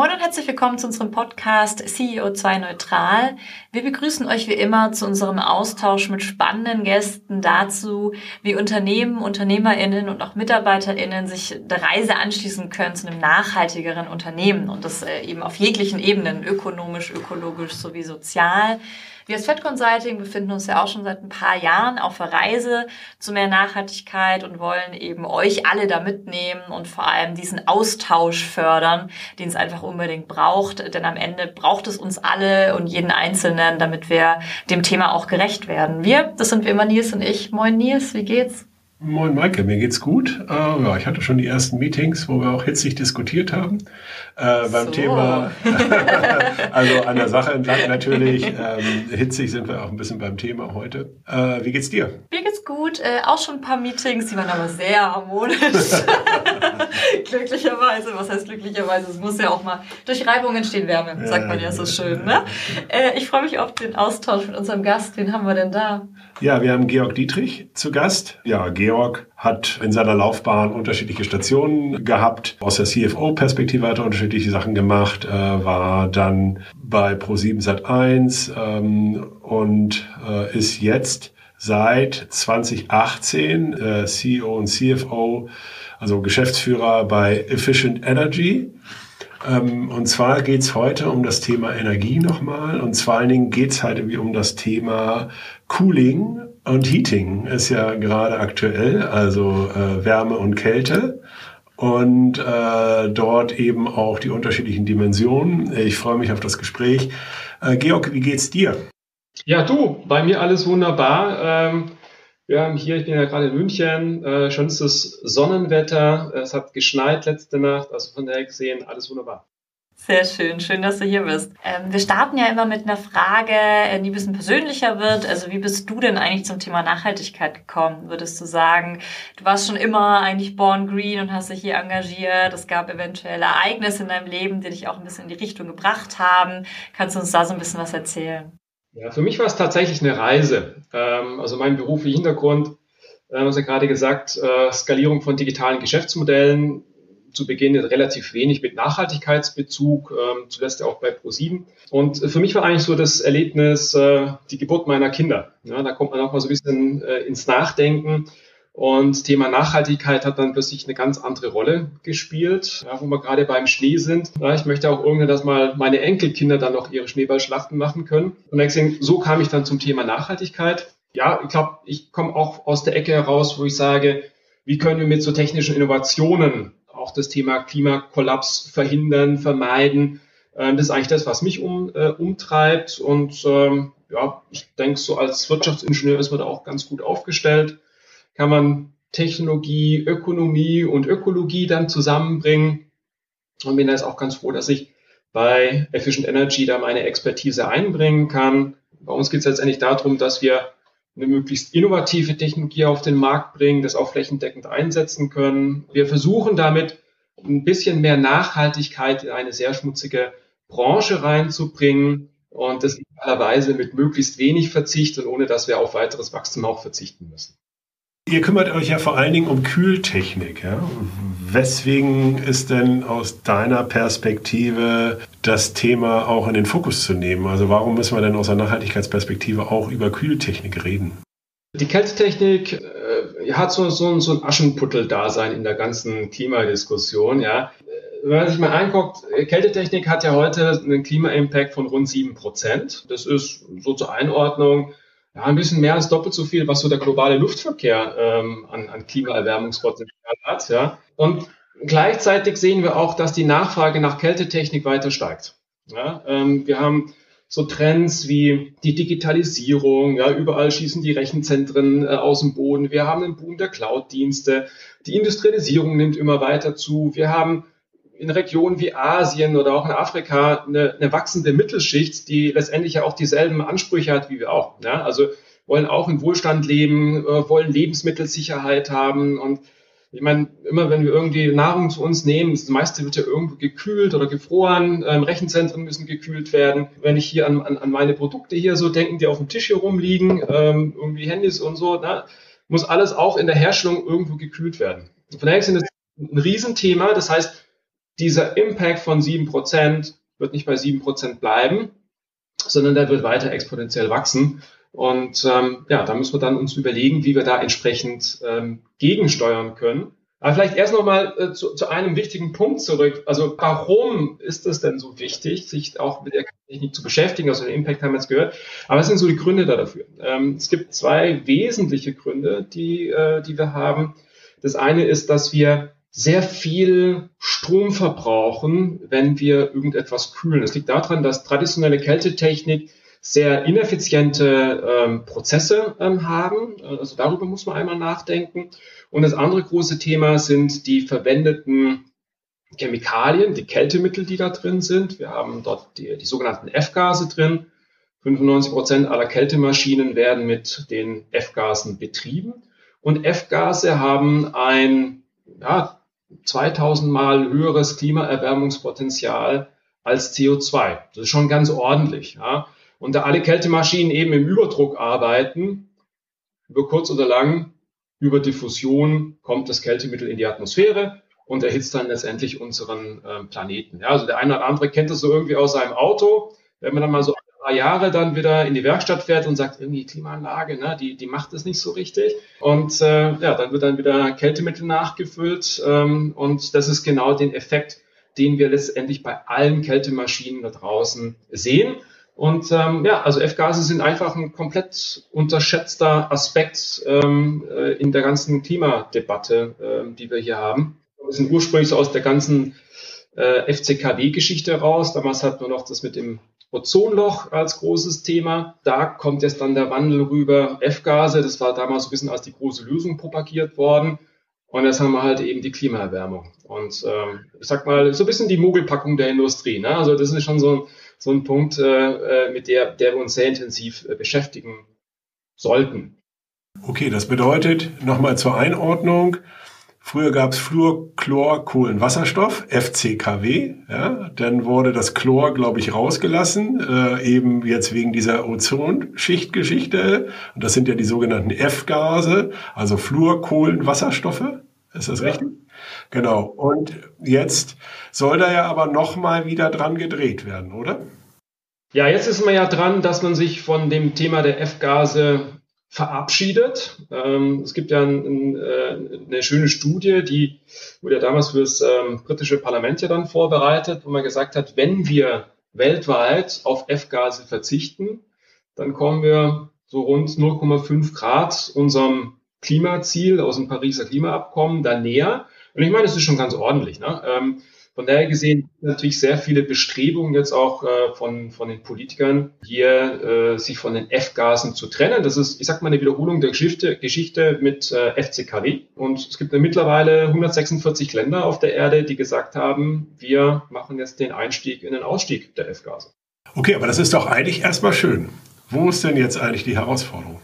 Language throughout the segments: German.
Moin und herzlich willkommen zu unserem Podcast CEO2 Neutral. Wir begrüßen euch wie immer zu unserem Austausch mit spannenden Gästen dazu, wie Unternehmen, UnternehmerInnen und auch MitarbeiterInnen sich der Reise anschließen können zu einem nachhaltigeren Unternehmen und das äh, eben auf jeglichen Ebenen, ökonomisch, ökologisch sowie sozial. Wir als Fed Consulting befinden uns ja auch schon seit ein paar Jahren auf der Reise zu mehr Nachhaltigkeit und wollen eben euch alle da mitnehmen und vor allem diesen Austausch fördern, den es einfach unbedingt braucht. Denn am Ende braucht es uns alle und jeden Einzelnen, damit wir dem Thema auch gerecht werden. Wir, das sind wie immer Nils und ich. Moin Nils, wie geht's? Moin Maike, mir geht's gut. Äh, ja, ich hatte schon die ersten Meetings, wo wir auch hitzig diskutiert haben. Äh, beim so. Thema, also an der Sache entlang natürlich. Ähm, hitzig sind wir auch ein bisschen beim Thema heute. Äh, wie geht's dir? Mir geht's gut. Äh, auch schon ein paar Meetings, die waren aber sehr harmonisch. glücklicherweise, was heißt glücklicherweise? Es muss ja auch mal durch Reibung entstehen Wärme, sagt man ja so schön. Ne? Äh, ich freue mich auf den Austausch mit unserem Gast. Wen haben wir denn da? Ja, wir haben Georg Dietrich zu Gast. Ja, Georg hat in seiner Laufbahn unterschiedliche Stationen gehabt. Aus der CFO-Perspektive hat er unterschiedliche Sachen gemacht, äh, war dann bei Pro7 Sat1 ähm, und äh, ist jetzt seit 2018 äh, CEO und CFO, also Geschäftsführer bei Efficient Energy. Ähm, und zwar geht's heute um das Thema Energie nochmal. Und vor allen Dingen geht's halt irgendwie um das Thema Cooling und Heating ist ja gerade aktuell, also äh, Wärme und Kälte. Und äh, dort eben auch die unterschiedlichen Dimensionen. Ich freue mich auf das Gespräch. Äh, Georg, wie geht's dir? Ja, du, bei mir alles wunderbar. Ähm, wir haben hier, ich bin ja gerade in München, äh, schönstes Sonnenwetter. Es hat geschneit letzte Nacht, also von daher gesehen, alles wunderbar. Sehr schön, schön, dass du hier bist. Ähm, wir starten ja immer mit einer Frage, äh, die ein bisschen persönlicher wird. Also wie bist du denn eigentlich zum Thema Nachhaltigkeit gekommen? Würdest du sagen, du warst schon immer eigentlich born green und hast dich hier engagiert. Es gab eventuell Ereignisse in deinem Leben, die dich auch ein bisschen in die Richtung gebracht haben. Kannst du uns da so ein bisschen was erzählen? Ja, für mich war es tatsächlich eine Reise. Ähm, also mein beruflicher Hintergrund, äh, hast ja gerade gesagt, äh, Skalierung von digitalen Geschäftsmodellen, zu Beginn relativ wenig mit Nachhaltigkeitsbezug, ähm, zuletzt ja auch bei ProSieben. Und für mich war eigentlich so das Erlebnis äh, die Geburt meiner Kinder. Da kommt man auch mal so ein bisschen äh, ins Nachdenken. Und Thema Nachhaltigkeit hat dann plötzlich eine ganz andere Rolle gespielt, ja, wo wir gerade beim Schnee sind. Ja, ich möchte auch irgendwann, dass mal meine Enkelkinder dann noch ihre Schneeballschlachten machen können. Und deswegen, so kam ich dann zum Thema Nachhaltigkeit. Ja, ich glaube, ich komme auch aus der Ecke heraus, wo ich sage, wie können wir mit so technischen Innovationen auch das Thema Klimakollaps verhindern, vermeiden? Ähm, das ist eigentlich das, was mich um, äh, umtreibt. Und ähm, ja, ich denke, so als Wirtschaftsingenieur ist man da auch ganz gut aufgestellt kann man Technologie, Ökonomie und Ökologie dann zusammenbringen. Und bin da jetzt auch ganz froh, dass ich bei Efficient Energy da meine Expertise einbringen kann. Bei uns geht es letztendlich darum, dass wir eine möglichst innovative Technologie auf den Markt bringen, das auch flächendeckend einsetzen können. Wir versuchen damit ein bisschen mehr Nachhaltigkeit in eine sehr schmutzige Branche reinzubringen und das idealerweise mit möglichst wenig Verzicht und ohne dass wir auf weiteres Wachstum auch verzichten müssen. Ihr kümmert euch ja vor allen Dingen um Kühltechnik. Ja? Weswegen ist denn aus deiner Perspektive das Thema auch in den Fokus zu nehmen? Also warum müssen wir denn aus einer Nachhaltigkeitsperspektive auch über Kühltechnik reden? Die Kältetechnik äh, hat so, so, so ein Aschenputtel-Dasein in der ganzen Klimadiskussion. Ja? Wenn man sich mal anguckt, Kältetechnik hat ja heute einen Klima-Impact von rund sieben Prozent. Das ist so zur Einordnung ja, ein bisschen mehr als doppelt so viel, was so der globale Luftverkehr ähm, an, an Klimaerwärmungspotenzial hat. Ja. Und gleichzeitig sehen wir auch, dass die Nachfrage nach Kältetechnik weiter steigt. Ja. Ähm, wir haben so Trends wie die Digitalisierung, ja, überall schießen die Rechenzentren äh, aus dem Boden. Wir haben einen Boom der Cloud-Dienste. Die Industrialisierung nimmt immer weiter zu. Wir haben in Regionen wie Asien oder auch in Afrika eine, eine wachsende Mittelschicht, die letztendlich ja auch dieselben Ansprüche hat wie wir auch. Ja? Also wollen auch in Wohlstand leben, äh, wollen Lebensmittelsicherheit haben und ich meine, immer wenn wir irgendwie Nahrung zu uns nehmen, das meiste wird ja irgendwo gekühlt oder gefroren, ähm, Rechenzentren müssen gekühlt werden. Wenn ich hier an, an, an meine Produkte hier so denke, die auf dem Tisch hier rumliegen, ähm, irgendwie Handys und so, na, muss alles auch in der Herstellung irgendwo gekühlt werden. Von daher ist das ein Riesenthema. Das heißt, dieser Impact von sieben Prozent wird nicht bei sieben Prozent bleiben, sondern der wird weiter exponentiell wachsen. Und ähm, ja, da müssen wir dann uns überlegen, wie wir da entsprechend ähm, gegensteuern können. Aber vielleicht erst nochmal äh, zu, zu einem wichtigen Punkt zurück. Also warum ist es denn so wichtig, sich auch mit der Technik zu beschäftigen? Also den Impact haben wir jetzt gehört. Aber was sind so die Gründe da dafür? Ähm, es gibt zwei wesentliche Gründe, die, äh, die wir haben. Das eine ist, dass wir sehr viel Strom verbrauchen, wenn wir irgendetwas kühlen. Das liegt daran, dass traditionelle Kältetechnik sehr ineffiziente ähm, Prozesse ähm, haben. Also darüber muss man einmal nachdenken. Und das andere große Thema sind die verwendeten Chemikalien, die Kältemittel, die da drin sind. Wir haben dort die, die sogenannten F-Gase drin. 95 Prozent aller Kältemaschinen werden mit den F-Gasen betrieben. Und F-Gase haben ein ja, 2000 Mal höheres Klimaerwärmungspotenzial als CO2. Das ist schon ganz ordentlich. Ja. Und da alle Kältemaschinen eben im Überdruck arbeiten, über kurz oder lang, über Diffusion kommt das Kältemittel in die Atmosphäre und erhitzt dann letztendlich unseren äh, Planeten. Ja, also der eine oder andere kennt das so irgendwie aus seinem Auto. Wenn man dann mal so paar Jahre dann wieder in die Werkstatt fährt und sagt, irgendwie Klimaanlage, ne, die, die macht das nicht so richtig. Und äh, ja, dann wird dann wieder Kältemittel nachgefüllt. Ähm, und das ist genau den Effekt, den wir letztendlich bei allen Kältemaschinen da draußen sehen. Und ähm, ja, also F-Gase sind einfach ein komplett unterschätzter Aspekt ähm, äh, in der ganzen Klimadebatte, ähm, die wir hier haben. Wir sind ursprünglich so aus der ganzen äh, FCKW-Geschichte raus. Damals hatten wir noch das mit dem Ozonloch als großes Thema. Da kommt jetzt dann der Wandel rüber. F-Gase, das war damals ein bisschen als die große Lösung propagiert worden. Und jetzt haben wir halt eben die Klimaerwärmung. Und ähm, ich sag mal, so ein bisschen die Mogelpackung der Industrie. Ne? Also das ist schon so ein so ein Punkt, äh, äh, mit der, der wir uns sehr intensiv äh, beschäftigen sollten. Okay, das bedeutet nochmal zur Einordnung. Früher gab es Fluor, Chlor, Kohlenwasserstoff, FCKW. Ja, dann wurde das Chlor, glaube ich, rausgelassen, äh, eben jetzt wegen dieser Ozonschichtgeschichte. Und das sind ja die sogenannten F-Gase, also Fluor, Kohlenwasserstoffe. Ist das ja. richtig? Genau. Und jetzt soll da ja aber nochmal wieder dran gedreht werden, oder? Ja, jetzt ist man ja dran, dass man sich von dem Thema der F-Gase verabschiedet. Ähm, es gibt ja ein, ein, äh, eine schöne Studie, die wurde ja damals für das ähm, britische Parlament ja dann vorbereitet, wo man gesagt hat, wenn wir weltweit auf F-Gase verzichten, dann kommen wir so rund 0,5 Grad unserem Klimaziel aus dem Pariser Klimaabkommen da näher. Und ich meine, das ist schon ganz ordentlich. Ne? Ähm, von daher gesehen natürlich sehr viele Bestrebungen jetzt auch äh, von, von den Politikern, hier äh, sich von den F-Gasen zu trennen. Das ist, ich sag mal, eine Wiederholung der Geschichte, Geschichte mit äh, FCKW. Und es gibt mittlerweile 146 Länder auf der Erde, die gesagt haben, wir machen jetzt den Einstieg in den Ausstieg der F-Gase. Okay, aber das ist doch eigentlich erstmal schön. Wo ist denn jetzt eigentlich die Herausforderung?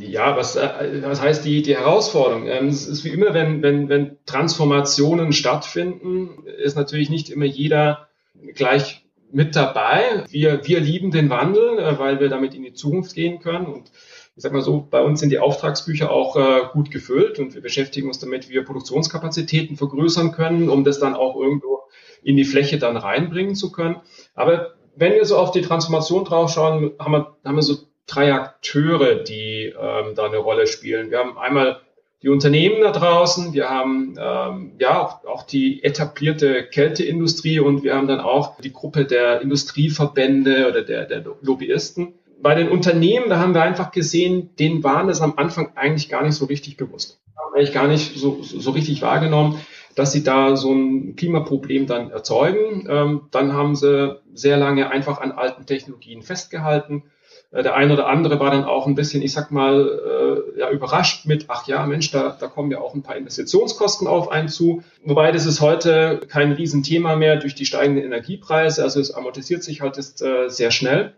Ja, was, äh, was heißt die, die Herausforderung? Ähm, es ist wie immer, wenn, wenn, wenn Transformationen stattfinden, ist natürlich nicht immer jeder gleich mit dabei. Wir, wir lieben den Wandel, äh, weil wir damit in die Zukunft gehen können. Und ich sag mal so, bei uns sind die Auftragsbücher auch äh, gut gefüllt und wir beschäftigen uns damit, wie wir Produktionskapazitäten vergrößern können, um das dann auch irgendwo in die Fläche dann reinbringen zu können. Aber wenn wir so auf die Transformation draufschauen, haben wir, haben wir so drei Akteure, die ähm, da eine Rolle spielen. Wir haben einmal die Unternehmen da draußen, wir haben ähm, ja auch, auch die etablierte Kälteindustrie und wir haben dann auch die Gruppe der Industrieverbände oder der, der Lobbyisten. Bei den Unternehmen, da haben wir einfach gesehen, denen waren es am Anfang eigentlich gar nicht so richtig bewusst. Haben eigentlich gar nicht so, so richtig wahrgenommen, dass sie da so ein Klimaproblem dann erzeugen. Ähm, dann haben sie sehr lange einfach an alten Technologien festgehalten der eine oder andere war dann auch ein bisschen, ich sag mal, äh, ja, überrascht mit, ach ja, Mensch, da, da kommen ja auch ein paar Investitionskosten auf einen zu. Wobei das ist heute kein Riesenthema mehr durch die steigenden Energiepreise. Also es amortisiert sich halt jetzt, äh, sehr schnell.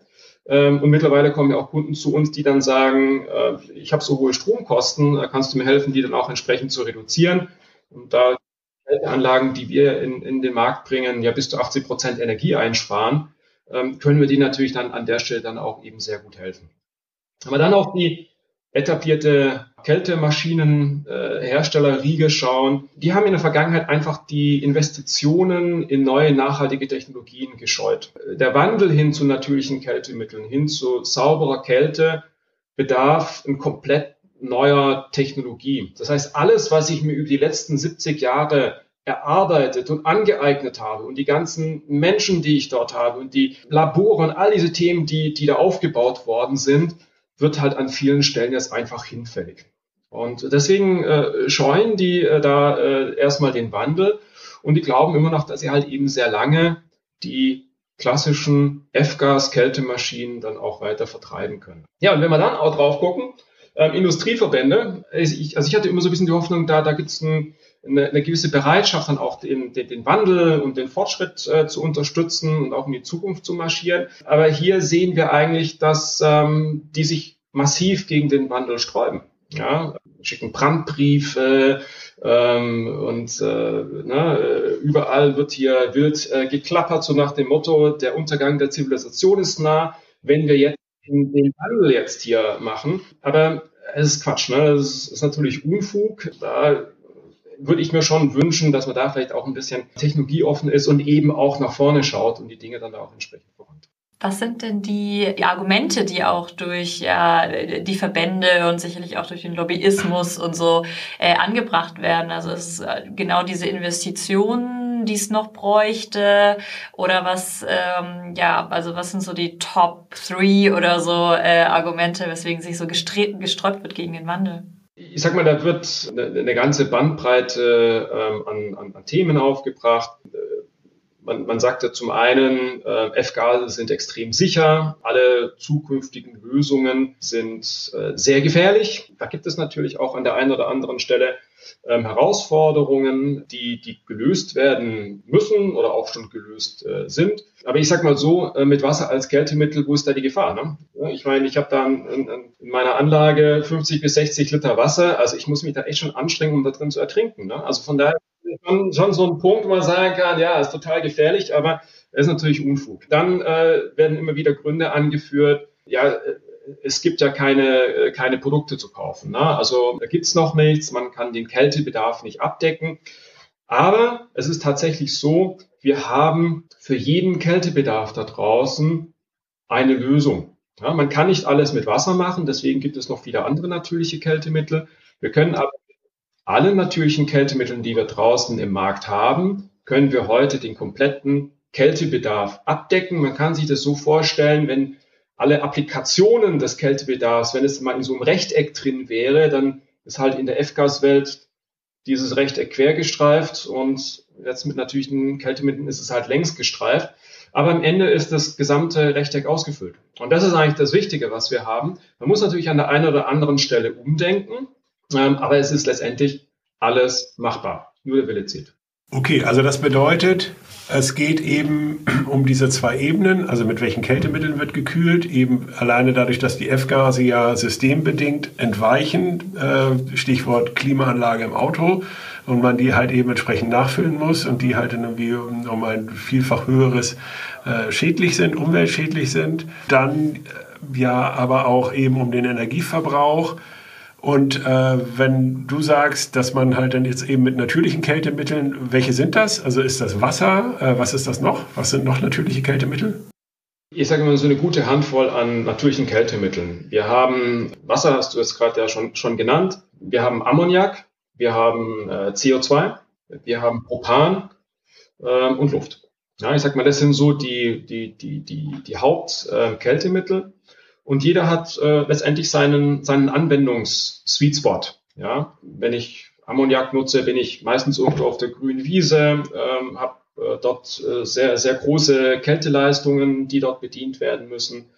Ähm, und mittlerweile kommen ja auch Kunden zu uns, die dann sagen, äh, ich habe so hohe Stromkosten, äh, kannst du mir helfen, die dann auch entsprechend zu reduzieren? Und da Anlagen, die wir in, in den Markt bringen, ja bis zu 80 Prozent Energie einsparen können wir die natürlich dann an der Stelle dann auch eben sehr gut helfen. Aber dann auf die etablierte Kältemaschinenhersteller Riege schauen, die haben in der Vergangenheit einfach die Investitionen in neue nachhaltige Technologien gescheut. Der Wandel hin zu natürlichen Kältemitteln, hin zu sauberer Kälte bedarf ein komplett neuer Technologie. Das heißt, alles, was ich mir über die letzten 70 Jahre erarbeitet und angeeignet habe und die ganzen Menschen, die ich dort habe und die Labore und all diese Themen, die, die da aufgebaut worden sind, wird halt an vielen Stellen jetzt einfach hinfällig. Und deswegen äh, scheuen die äh, da äh, erstmal den Wandel und die glauben immer noch, dass sie halt eben sehr lange die klassischen F-Gas-Kältemaschinen dann auch weiter vertreiben können. Ja, und wenn wir dann auch drauf gucken, ähm, Industrieverbände, also ich, also ich hatte immer so ein bisschen die Hoffnung, da, da gibt es ein, eine, eine gewisse Bereitschaft, dann auch den, den, den Wandel und den Fortschritt äh, zu unterstützen und auch in die Zukunft zu marschieren. Aber hier sehen wir eigentlich, dass ähm, die sich massiv gegen den Wandel sträuben. Ja, schicken Brandbriefe ähm, und äh, ne, überall wird hier wild äh, geklappert, so nach dem Motto, der Untergang der Zivilisation ist nah, wenn wir jetzt den Wandel jetzt hier machen. Aber es ist Quatsch, ne? Das ist natürlich Unfug. Da würde ich mir schon wünschen, dass man da vielleicht auch ein bisschen technologieoffen ist und eben auch nach vorne schaut und die Dinge dann da auch entsprechend vorantreibt. Was sind denn die, Argumente, die auch durch ja, die Verbände und sicherlich auch durch den Lobbyismus und so äh, angebracht werden? Also es ist äh, genau diese Investitionen, die es noch bräuchte oder was, ähm, ja, also was sind so die Top Three oder so äh, Argumente, weswegen sich so gesträubt wird gegen den Wandel? Ich sag mal, da wird eine, eine ganze Bandbreite ähm, an, an, an Themen aufgebracht man, man sagte zum einen, äh, F-Gase sind extrem sicher, alle zukünftigen Lösungen sind äh, sehr gefährlich. Da gibt es natürlich auch an der einen oder anderen Stelle ähm, Herausforderungen, die, die gelöst werden müssen oder auch schon gelöst äh, sind. Aber ich sage mal so, äh, mit Wasser als Kältemittel, wo ist da die Gefahr? Ne? Ich meine, ich habe da in, in, in, meiner Anlage 50 bis 60 Liter Wasser, also ich muss mich da echt schon anstrengen, um da drin zu ertrinken. Ne? Also von daher schon, schon so ein Punkt, wo man sagen kann, ja, ist total gefährlich, aber ist natürlich Unfug. Dann äh, werden immer wieder Gründe angeführt, ja, äh, es gibt ja keine, äh, keine Produkte zu kaufen. Ne? Also da gibt's noch nichts, man kann den Kältebedarf nicht abdecken. Aber es ist tatsächlich so, wir haben für jeden Kältebedarf da draußen eine Lösung. Ja, man kann nicht alles mit Wasser machen, deswegen gibt es noch viele andere natürliche Kältemittel. Wir können aber alle natürlichen Kältemitteln, die wir draußen im Markt haben, können wir heute den kompletten Kältebedarf abdecken. Man kann sich das so vorstellen, wenn alle Applikationen des Kältebedarfs, wenn es mal in so einem Rechteck drin wäre, dann ist halt in der F-Gas-Welt dieses Rechteck quer gestreift und jetzt mit natürlichen Kältemitteln ist es halt längs gestreift. Aber am Ende ist das gesamte Rechteck ausgefüllt. Und das ist eigentlich das Wichtige, was wir haben. Man muss natürlich an der einen oder anderen Stelle umdenken. Ähm, aber es ist letztendlich alles machbar. Nur der Wille zählt. Okay, also das bedeutet, es geht eben um diese zwei Ebenen, also mit welchen Kältemitteln wird gekühlt, eben alleine dadurch, dass die F-Gase ja systembedingt entweichen, äh, Stichwort Klimaanlage im Auto, und man die halt eben entsprechend nachfüllen muss und die halt irgendwie um ein vielfach höheres äh, schädlich sind, umweltschädlich sind. Dann äh, ja aber auch eben um den Energieverbrauch und äh, wenn du sagst, dass man halt dann jetzt eben mit natürlichen Kältemitteln, welche sind das? Also ist das Wasser? Äh, was ist das noch? Was sind noch natürliche Kältemittel? Ich sage mal so eine gute Handvoll an natürlichen Kältemitteln. Wir haben Wasser, hast du jetzt gerade ja schon, schon genannt. Wir haben Ammoniak, wir haben äh, CO2, wir haben Propan äh, und Luft. Ja, ich sag mal, das sind so die, die, die, die, die Hauptkältemittel. Und jeder hat äh, letztendlich seinen, seinen Anwendungs-Sweet Spot. Ja, wenn ich Ammoniak nutze, bin ich meistens irgendwo auf der grünen Wiese, ähm, habe äh, dort äh, sehr, sehr große Kälteleistungen, die dort bedient werden müssen.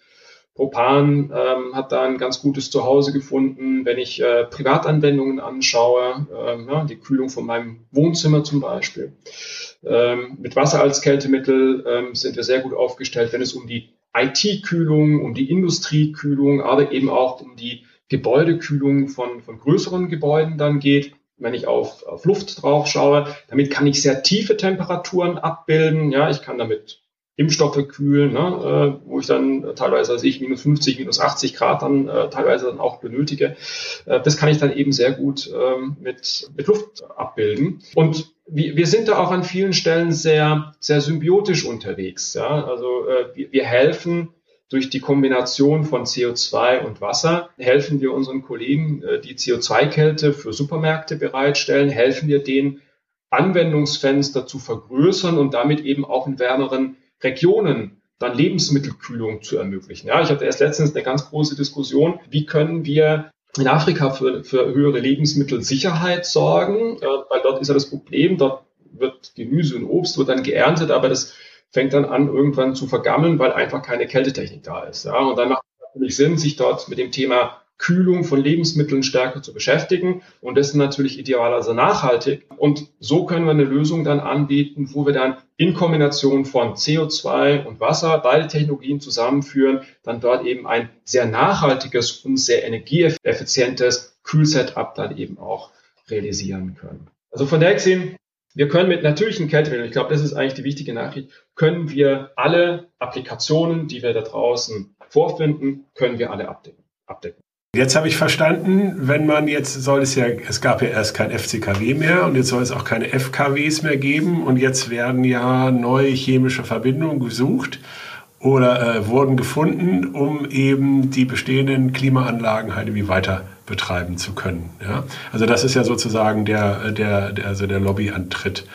Propan ähm, hat da ein ganz gutes Zuhause gefunden, wenn ich äh, Privatanwendungen anschaue, ähm, ja, die Kühlung von meinem Wohnzimmer zum Beispiel. Ähm, mit Wasser als Kältemittel ähm, sind wir sehr gut aufgestellt, wenn es um die IT-Kühlung, um die Industriekühlung, aber eben auch um die Gebäudekühlung von, von größeren Gebäuden dann geht. Wenn ich auf, auf Luft drauf schaue, damit kann ich sehr tiefe Temperaturen abbilden. Ja, ich kann damit Impfstoffe kühlen, ne, äh, wo ich dann teilweise, als ich minus 50, minus 80 Grad dann äh, teilweise dann auch benötige. Äh, das kann ich dann eben sehr gut ähm, mit, mit Luft abbilden. Und wir, wir sind da auch an vielen Stellen sehr, sehr symbiotisch unterwegs. Ja? Also äh, wir, wir helfen durch die Kombination von CO2 und Wasser helfen wir unseren Kollegen, äh, die CO2-Kälte für Supermärkte bereitstellen, helfen wir denen, Anwendungsfenster zu vergrößern und damit eben auch in wärmeren Regionen dann Lebensmittelkühlung zu ermöglichen. Ja, ich hatte erst letztens eine ganz große Diskussion, wie können wir in Afrika für, für höhere Lebensmittelsicherheit sorgen, äh, weil dort ist ja das Problem, dort wird Gemüse und Obst wird dann geerntet, aber das fängt dann an, irgendwann zu vergammeln, weil einfach keine Kältetechnik da ist. Ja, und dann macht es natürlich Sinn, sich dort mit dem Thema Kühlung von Lebensmitteln stärker zu beschäftigen. Und das natürlich idealerweise nachhaltig. Und so können wir eine Lösung dann anbieten, wo wir dann in Kombination von CO2 und Wasser beide Technologien zusammenführen, dann dort eben ein sehr nachhaltiges und sehr energieeffizientes Kühlsetup dann eben auch realisieren können. Also von der gesehen, wir können mit natürlichen Kältemitteln, ich glaube, das ist eigentlich die wichtige Nachricht, können wir alle Applikationen, die wir da draußen vorfinden, können wir alle abdecken. abdecken. Jetzt habe ich verstanden, wenn man jetzt soll es ja, es gab ja erst kein FCKW mehr und jetzt soll es auch keine FKWs mehr geben und jetzt werden ja neue chemische Verbindungen gesucht oder äh, wurden gefunden, um eben die bestehenden Klimaanlagen halt irgendwie weiter betreiben zu können. Ja? Also das ist ja sozusagen der, der, der, also der Lobbyantritt.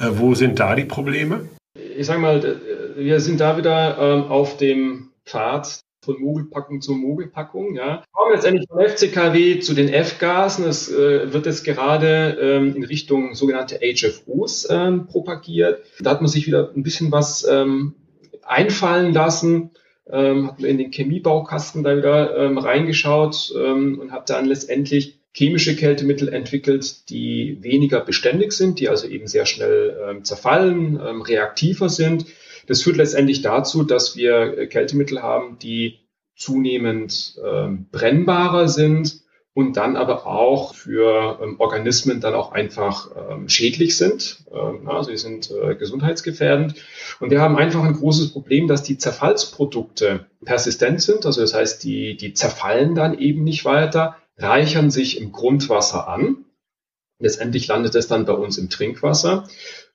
Äh, wo sind da die Probleme? Ich sage mal, wir sind da wieder ähm, auf dem Pfad von Mogelpackung zu Mogelpackung. Ja. Kommen letztendlich vom FCKW zu den F-Gasen. Es äh, wird jetzt gerade ähm, in Richtung sogenannte HFOs ähm, propagiert. Da hat man sich wieder ein bisschen was ähm, einfallen lassen. Ähm, hat man in den Chemiebaukasten da wieder ähm, reingeschaut ähm, und hat dann letztendlich chemische Kältemittel entwickelt, die weniger beständig sind, die also eben sehr schnell ähm, zerfallen, ähm, reaktiver sind das führt letztendlich dazu, dass wir äh, Kältemittel haben, die zunehmend ähm, brennbarer sind und dann aber auch für ähm, Organismen dann auch einfach ähm, schädlich sind. Ähm, also die sind äh, gesundheitsgefährdend. Und wir haben einfach ein großes Problem, dass die Zerfallsprodukte persistent sind. Also das heißt, die, die zerfallen dann eben nicht weiter, reichern sich im Grundwasser an. Letztendlich landet es dann bei uns im Trinkwasser.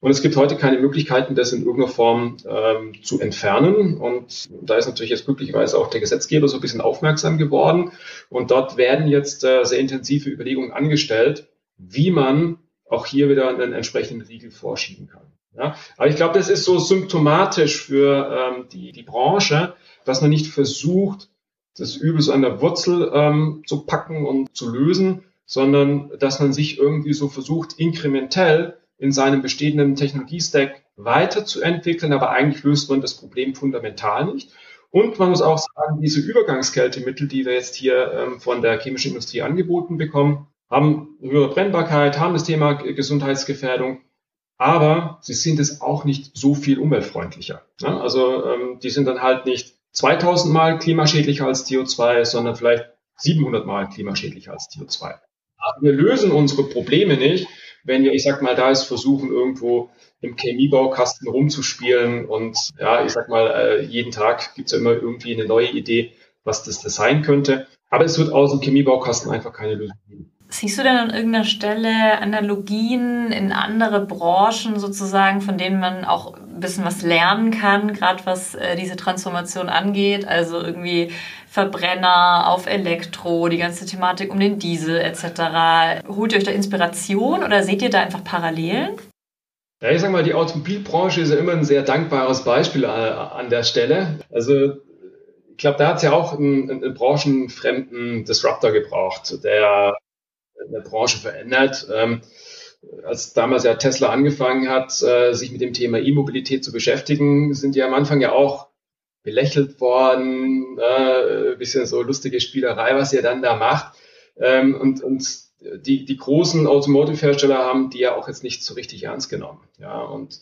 Und es gibt heute keine Möglichkeiten, das in irgendeiner Form ähm, zu entfernen. Und da ist natürlich jetzt glücklicherweise auch der Gesetzgeber so ein bisschen aufmerksam geworden. Und dort werden jetzt äh, sehr intensive Überlegungen angestellt, wie man auch hier wieder einen entsprechenden Riegel vorschieben kann. Ja, aber ich glaube, das ist so symptomatisch für ähm, die, die Branche, dass man nicht versucht, das Übel so an der Wurzel ähm, zu packen und zu lösen, sondern dass man sich irgendwie so versucht, inkrementell in seinem bestehenden Technologiestack weiterzuentwickeln, aber eigentlich löst man das Problem fundamental nicht. Und man muss auch sagen, diese Übergangskältemittel, die wir jetzt hier ähm, von der chemischen Industrie angeboten bekommen, haben höhere Brennbarkeit, haben das Thema Gesundheitsgefährdung, aber sie sind es auch nicht so viel umweltfreundlicher. Ne? Also ähm, die sind dann halt nicht 2000 Mal klimaschädlicher als CO2, sondern vielleicht 700 Mal klimaschädlicher als CO2. Wir lösen unsere Probleme nicht, wenn wir, ich sag mal, da ist versuchen, irgendwo im Chemiebaukasten rumzuspielen und ja, ich sag mal, äh, jeden Tag gibt's ja immer irgendwie eine neue Idee, was das, das sein könnte. Aber es wird aus dem Chemiebaukasten einfach keine Lösung geben. Siehst du denn an irgendeiner Stelle Analogien in andere Branchen sozusagen, von denen man auch ein bisschen was lernen kann, gerade was äh, diese Transformation angeht? Also irgendwie Verbrenner auf Elektro, die ganze Thematik um den Diesel etc. Holt ihr euch da Inspiration oder seht ihr da einfach Parallelen? Ja, ich sag mal, die Automobilbranche ist ja immer ein sehr dankbares Beispiel äh, an der Stelle. Also ich glaube, da hat es ja auch einen, einen branchenfremden Disruptor gebraucht, der eine Branche verändert. Ähm, als damals ja Tesla angefangen hat, äh, sich mit dem Thema E-Mobilität zu beschäftigen, sind die am Anfang ja auch belächelt worden, äh, bisschen so lustige Spielerei, was ihr dann da macht. Ähm, und, und die, die großen Automotive-Hersteller haben die ja auch jetzt nicht so richtig ernst genommen. Ja, und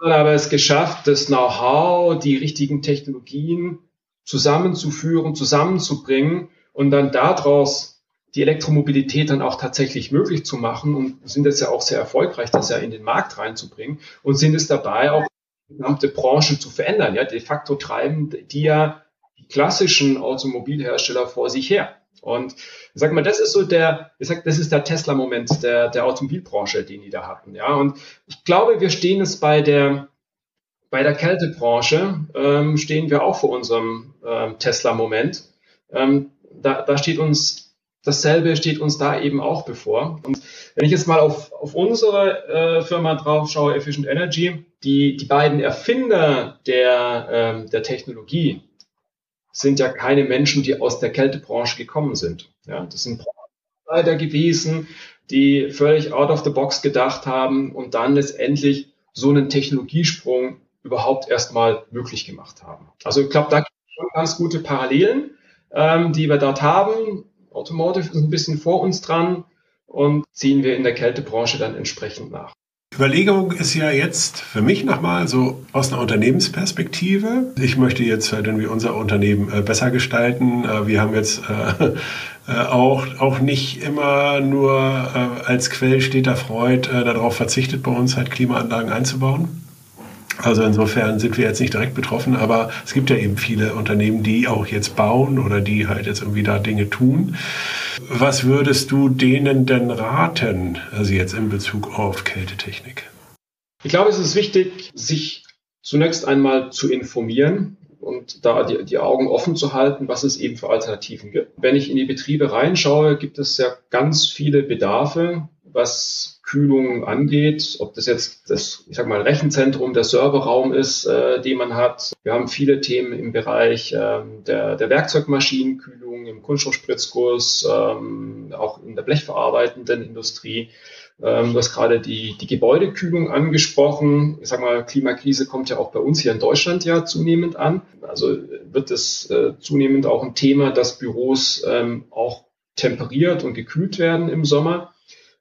haben aber es geschafft, das Know-how, die richtigen Technologien zusammenzuführen, zusammenzubringen und dann daraus die Elektromobilität dann auch tatsächlich möglich zu machen und sind jetzt ja auch sehr erfolgreich, das ja in den Markt reinzubringen und sind es dabei auch gesamte Branche zu verändern. Ja, de facto treiben die ja die klassischen Automobilhersteller vor sich her. Und ich sag mal, das ist so der, ich sag, das ist der Tesla-Moment der, der Automobilbranche, den die da hatten. Ja, und ich glaube, wir stehen es bei der, bei der Kältebranche, ähm, stehen wir auch vor unserem ähm, Tesla-Moment. Ähm, da, da steht uns dasselbe steht uns da eben auch bevor. Und wenn ich jetzt mal auf, auf unsere äh, Firma drauf schaue, Efficient Energy, die, die beiden Erfinder der, ähm, der Technologie, sind ja keine Menschen, die aus der Kältebranche gekommen sind. Ja, das sind Leiter gewesen, die völlig out of the box gedacht haben und dann letztendlich so einen Technologiesprung überhaupt erstmal möglich gemacht haben. Also ich glaube, da gibt es schon ganz gute Parallelen, ähm, die wir dort haben. Automotive ist ein bisschen vor uns dran und ziehen wir in der Kältebranche dann entsprechend nach. Überlegung ist ja jetzt für mich nochmal so aus einer Unternehmensperspektive. Ich möchte jetzt halt irgendwie unser Unternehmen äh, besser gestalten. Äh, wir haben jetzt äh, auch, auch nicht immer nur als Quell steter Freud darauf verzichtet, bei uns halt Klimaanlagen einzubauen. Also insofern sind wir jetzt nicht direkt betroffen, aber es gibt ja eben viele Unternehmen, die auch jetzt bauen oder die halt jetzt irgendwie da Dinge tun. Was würdest du denen denn raten, also jetzt in Bezug auf Kältetechnik? Ich glaube, es ist wichtig, sich zunächst einmal zu informieren und da die, die, Augen offen zu halten, was es eben für Alternativen gibt. Wenn ich in die Betriebe reinschaue, gibt es ja ganz viele Bedarfe, was Kühlung angeht, ob das jetzt das, ich sag mal, Rechenzentrum, der Serverraum ist, äh, den man hat. Wir haben viele Themen im Bereich ähm, der, der Werkzeugmaschinenkühlung, im Kunststoffspritzguss, ähm, auch in der blechverarbeitenden Industrie. Ähm, du hast gerade die, die Gebäudekühlung angesprochen. Ich sag mal, Klimakrise kommt ja auch bei uns hier in Deutschland ja zunehmend an. Also wird es äh, zunehmend auch ein Thema, dass Büros ähm, auch temperiert und gekühlt werden im Sommer.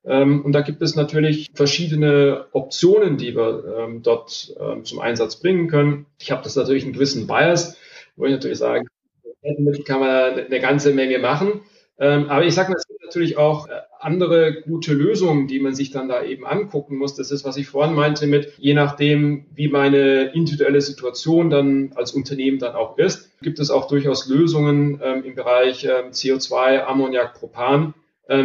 Ähm, und da gibt es natürlich verschiedene Optionen, die wir ähm, dort ähm, zum Einsatz bringen können. Ich habe das natürlich einen gewissen Bias, wo ich natürlich sage, mit kann man eine ganze Menge machen. Aber ich sage mal, es gibt natürlich auch äh, andere gute Lösungen, die man sich dann da eben angucken muss. Das ist, was ich vorhin meinte mit, je nachdem, wie meine individuelle Situation dann als Unternehmen dann auch ist, gibt es auch durchaus Lösungen im Bereich ähm, CO2, Ammoniak, Propan,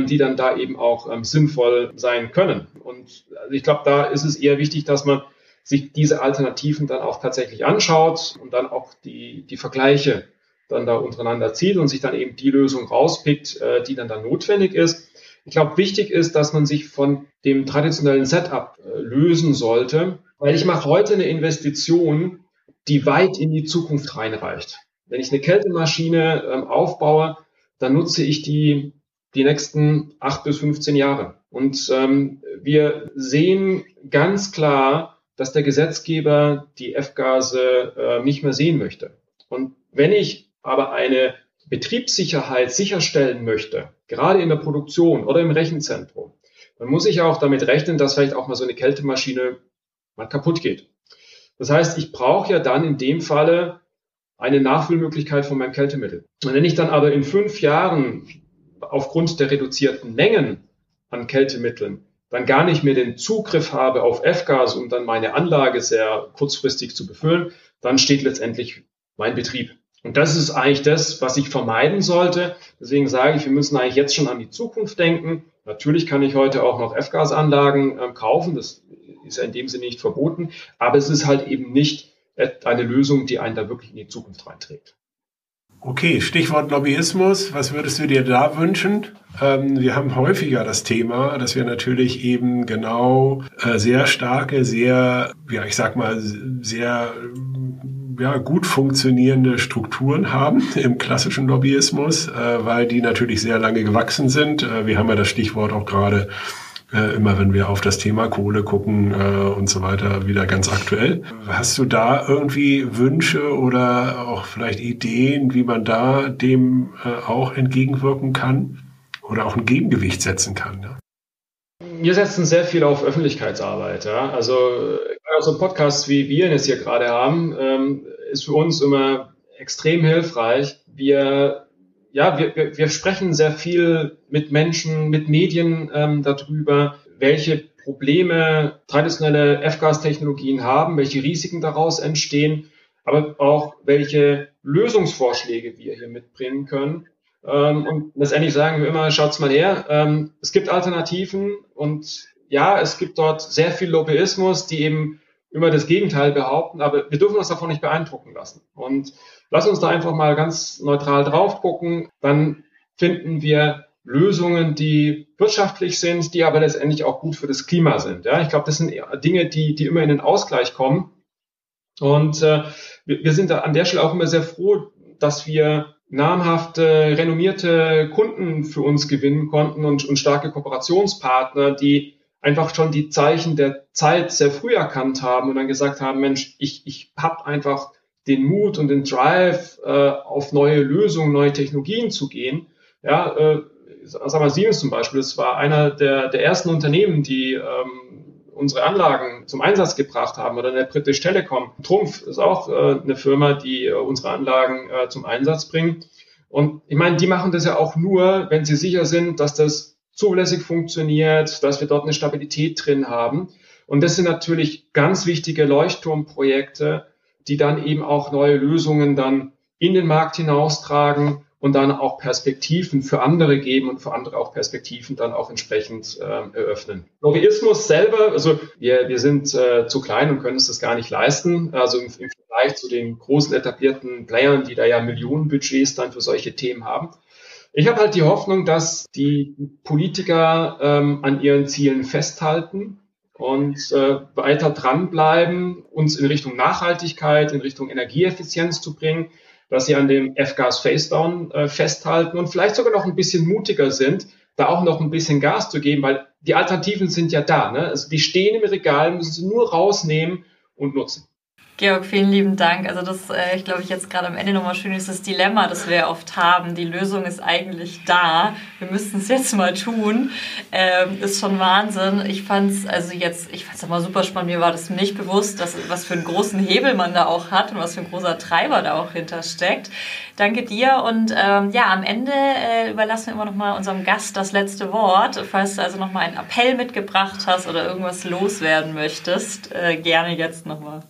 die dann da eben auch ähm, sinnvoll sein können. Und also ich glaube, da ist es eher wichtig, dass man sich diese Alternativen dann auch tatsächlich anschaut und dann auch die, die Vergleiche dann da untereinander zieht und sich dann eben die Lösung rauspickt, äh, die dann da notwendig ist. Ich glaube, wichtig ist, dass man sich von dem traditionellen Setup äh, lösen sollte, weil ich mache heute eine Investition, die weit in die Zukunft reinreicht. Wenn ich eine Kältemaschine ähm, aufbaue, dann nutze ich die die nächsten acht bis 15 Jahre. Und ähm, wir sehen ganz klar, dass der Gesetzgeber die F-Gase äh, nicht mehr sehen möchte. Und wenn ich aber eine Betriebssicherheit sicherstellen möchte, gerade in der Produktion oder im Rechenzentrum, dann muss ich auch damit rechnen, dass vielleicht auch mal so eine Kältemaschine mal kaputt geht. Das heißt, ich brauche ja dann in dem Falle eine Nachfüllmöglichkeit von meinem Kältemittel. Und wenn ich dann aber in fünf Jahren aufgrund der reduzierten Mengen an Kältemitteln dann gar nicht mehr den Zugriff habe auf F-Gas, um dann meine Anlage sehr kurzfristig zu befüllen, dann steht letztendlich mein Betrieb. Und das ist eigentlich das, was ich vermeiden sollte. Deswegen sage ich, wir müssen eigentlich jetzt schon an die Zukunft denken. Natürlich kann ich heute auch noch F-Gas-Anlagen äh, kaufen. Das ist ja in dem Sinne nicht verboten. Aber es ist halt eben nicht eine Lösung, die einen da wirklich in die Zukunft reinträgt. Okay, Stichwort Lobbyismus. Was würdest du dir da wünschen? Ähm, wir haben häufiger das Thema, dass wir natürlich eben genau äh, sehr starke, sehr, ja, ich sag mal, sehr ja, gut funktionierende Strukturen haben im klassischen Lobbyismus, äh, weil die natürlich sehr lange gewachsen sind. Äh, wir haben ja das Stichwort auch gerade äh, immer wenn wir auf das Thema Kohle gucken äh, und so weiter, wieder ganz aktuell. Hast du da irgendwie Wünsche oder auch vielleicht Ideen, wie man da dem äh, auch entgegenwirken kann oder auch ein Gegengewicht setzen kann? Ja? Wir setzen sehr viel auf Öffentlichkeitsarbeit. Ja? Also so ein Podcast, wie wir ihn jetzt hier gerade haben, ähm, ist für uns immer extrem hilfreich. Wir ja, wir, wir, wir sprechen sehr viel mit Menschen, mit Medien ähm, darüber, welche Probleme traditionelle F-Gas-Technologien haben, welche Risiken daraus entstehen, aber auch welche Lösungsvorschläge wir hier mitbringen können. Ähm, und letztendlich sagen wir immer, schaut's mal her, ähm, es gibt Alternativen und ja, es gibt dort sehr viel Lobbyismus, die eben immer das Gegenteil behaupten, aber wir dürfen uns davon nicht beeindrucken lassen. Und lass uns da einfach mal ganz neutral drauf gucken, dann finden wir Lösungen, die wirtschaftlich sind, die aber letztendlich auch gut für das Klima sind. Ja, ich glaube, das sind Dinge, die, die immer in den Ausgleich kommen. Und äh, wir, wir sind da an der Stelle auch immer sehr froh, dass wir namhafte, renommierte Kunden für uns gewinnen konnten und, und starke Kooperationspartner, die einfach schon die Zeichen der Zeit sehr früh erkannt haben und dann gesagt haben, Mensch, ich, ich habe einfach den Mut und den Drive, äh, auf neue Lösungen, neue Technologien zu gehen. Ja, äh, sag mal Siemens zum Beispiel, das war einer der, der ersten Unternehmen, die ähm, unsere Anlagen zum Einsatz gebracht haben oder der British Telecom. Trumpf ist auch äh, eine Firma, die äh, unsere Anlagen äh, zum Einsatz bringt. Und ich meine, die machen das ja auch nur, wenn sie sicher sind, dass das zulässig funktioniert, dass wir dort eine Stabilität drin haben. Und das sind natürlich ganz wichtige Leuchtturmprojekte, die dann eben auch neue Lösungen dann in den Markt hinaustragen und dann auch Perspektiven für andere geben und für andere auch Perspektiven dann auch entsprechend äh, eröffnen. Lobbyismus selber, also wir, wir sind äh, zu klein und können uns das gar nicht leisten. Also im, im Vergleich zu den großen etablierten Playern, die da ja Millionenbudgets dann für solche Themen haben. Ich habe halt die Hoffnung, dass die Politiker ähm, an ihren Zielen festhalten und äh, weiter dranbleiben, uns in Richtung Nachhaltigkeit, in Richtung Energieeffizienz zu bringen dass sie an dem F-Gas Facedown äh, festhalten und vielleicht sogar noch ein bisschen mutiger sind, da auch noch ein bisschen Gas zu geben, weil die Alternativen sind ja da. Ne? Also die stehen im Regal, müssen sie nur rausnehmen und nutzen. Georg, vielen lieben Dank. Also das, äh, ich glaube, ich jetzt gerade am Ende nochmal schön ist das Dilemma, das wir oft haben. Die Lösung ist eigentlich da. Wir müssten es jetzt mal tun. Ähm, ist schon Wahnsinn. Ich fand es also jetzt, ich fand es immer super spannend. Mir war das nicht bewusst, dass, was für einen großen Hebel man da auch hat und was für ein großer Treiber da auch hintersteckt. Danke dir und ähm, ja, am Ende äh, überlassen wir immer noch mal unserem Gast das letzte Wort. Falls du also noch mal einen Appell mitgebracht hast oder irgendwas loswerden möchtest, äh, gerne jetzt noch mal.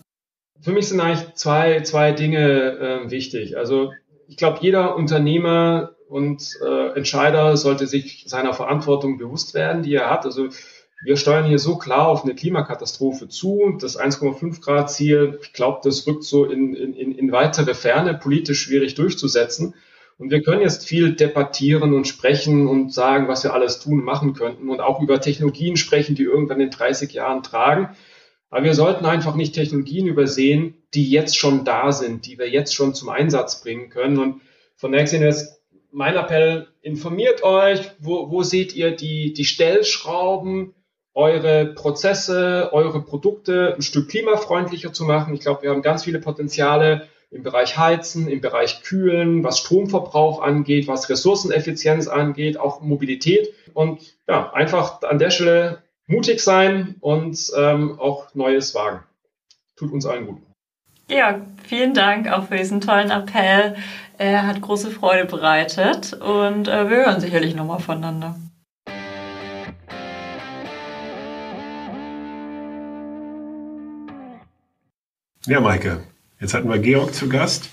Für mich sind eigentlich zwei, zwei Dinge äh, wichtig. Also ich glaube, jeder Unternehmer und äh, Entscheider sollte sich seiner Verantwortung bewusst werden, die er hat. Also wir steuern hier so klar auf eine Klimakatastrophe zu. Das 1,5 Grad Ziel, ich glaube, das rückt so in, in, in weitere Ferne, politisch schwierig durchzusetzen. Und wir können jetzt viel debattieren und sprechen und sagen, was wir alles tun, machen könnten und auch über Technologien sprechen, die irgendwann in 30 Jahren tragen. Aber wir sollten einfach nicht Technologien übersehen, die jetzt schon da sind, die wir jetzt schon zum Einsatz bringen können. Und von ist mein Appell, informiert euch, wo, wo seht ihr die, die Stellschrauben, eure Prozesse, eure Produkte ein Stück klimafreundlicher zu machen. Ich glaube, wir haben ganz viele Potenziale im Bereich Heizen, im Bereich Kühlen, was Stromverbrauch angeht, was Ressourceneffizienz angeht, auch Mobilität. Und ja, einfach an der Stelle mutig sein und ähm, auch Neues wagen. Tut uns allen gut. Ja, vielen Dank auch für diesen tollen Appell. Er hat große Freude bereitet und äh, wir hören sicherlich nochmal voneinander. Ja, Maike, jetzt hatten wir Georg zu Gast.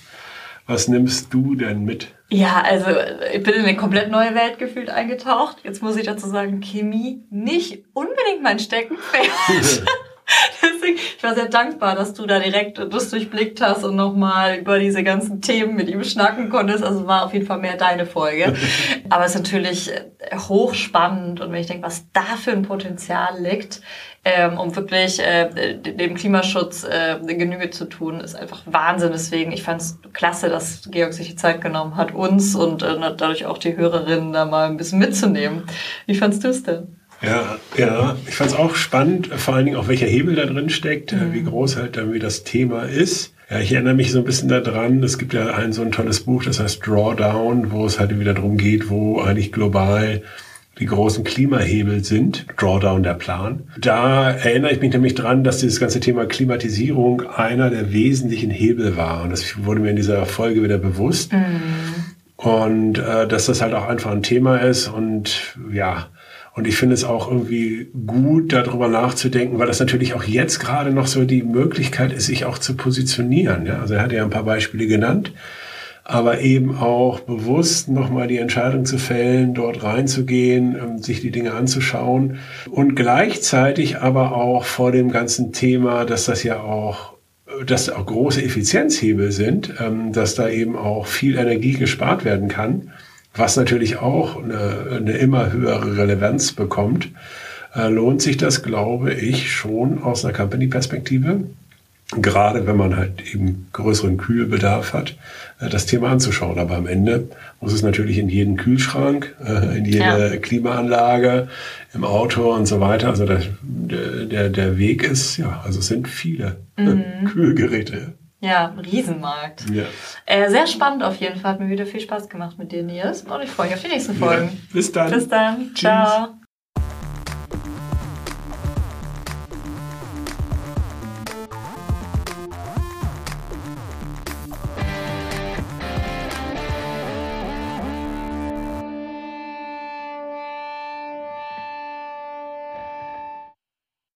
Was nimmst du denn mit? Ja, also ich bin in eine komplett neue Welt gefühlt eingetaucht. Jetzt muss ich dazu sagen, Chemie nicht unbedingt mein Steckenpferd. Deswegen, ich war sehr dankbar, dass du da direkt das durchblickt hast und nochmal über diese ganzen Themen mit ihm schnacken konntest. Also war auf jeden Fall mehr deine Folge. Aber es ist natürlich hochspannend und wenn ich denke, was da für ein Potenzial liegt, ähm, um wirklich äh, dem Klimaschutz äh, Genüge zu tun, ist einfach Wahnsinn. Deswegen, ich fand es klasse, dass Georg sich die Zeit genommen hat, uns und äh, dadurch auch die Hörerinnen da mal ein bisschen mitzunehmen. Wie fandst du es denn? Ja, ja, ich fand es auch spannend, vor allen Dingen auch welcher Hebel da drin steckt, mhm. wie groß halt dann wie das Thema ist. Ja, ich erinnere mich so ein bisschen daran, es gibt ja ein so ein tolles Buch, das heißt Drawdown, wo es halt wieder darum geht, wo eigentlich global die großen Klimahebel sind, Drawdown der Plan. Da erinnere ich mich nämlich dran, dass dieses ganze Thema Klimatisierung einer der wesentlichen Hebel war. Und das wurde mir in dieser Folge wieder bewusst. Mhm. Und äh, dass das halt auch einfach ein Thema ist und ja, Und ich finde es auch irgendwie gut, darüber nachzudenken, weil das natürlich auch jetzt gerade noch so die Möglichkeit ist, sich auch zu positionieren. Ja? Also er hat ja ein paar Beispiele genannt, aber eben auch bewusst nochmal die Entscheidung zu fällen, dort reinzugehen, ähm, sich die Dinge anzuschauen und gleichzeitig aber auch vor dem ganzen Thema, dass das ja auch dass auch große Effizienzhebel sind, ähm, dass da eben auch viel Energie gespart werden kann was natürlich auch eine, eine immer höhere Relevanz bekommt, äh, lohnt sich das, glaube ich, schon aus einer Company-Perspektive, gerade wenn man halt eben größeren Kühlbedarf hat, äh, das Thema anzuschauen. Aber am Ende muss es natürlich in jeden Kühlschrank, äh, in jede ja. Klimaanlage, im Auto und so weiter. Also der, der, der Weg ist, ja, also es sind viele mhm. Kühlgeräte. Ja, Riesenmarkt. Ja. Äh, sehr spannend auf jeden Fall. Hat mir wieder viel Spaß gemacht mit dir, Nils. Und ich freue mich auf die nächsten Folgen. Ja. Bis dann. Bis dann. Tschüss. Ciao.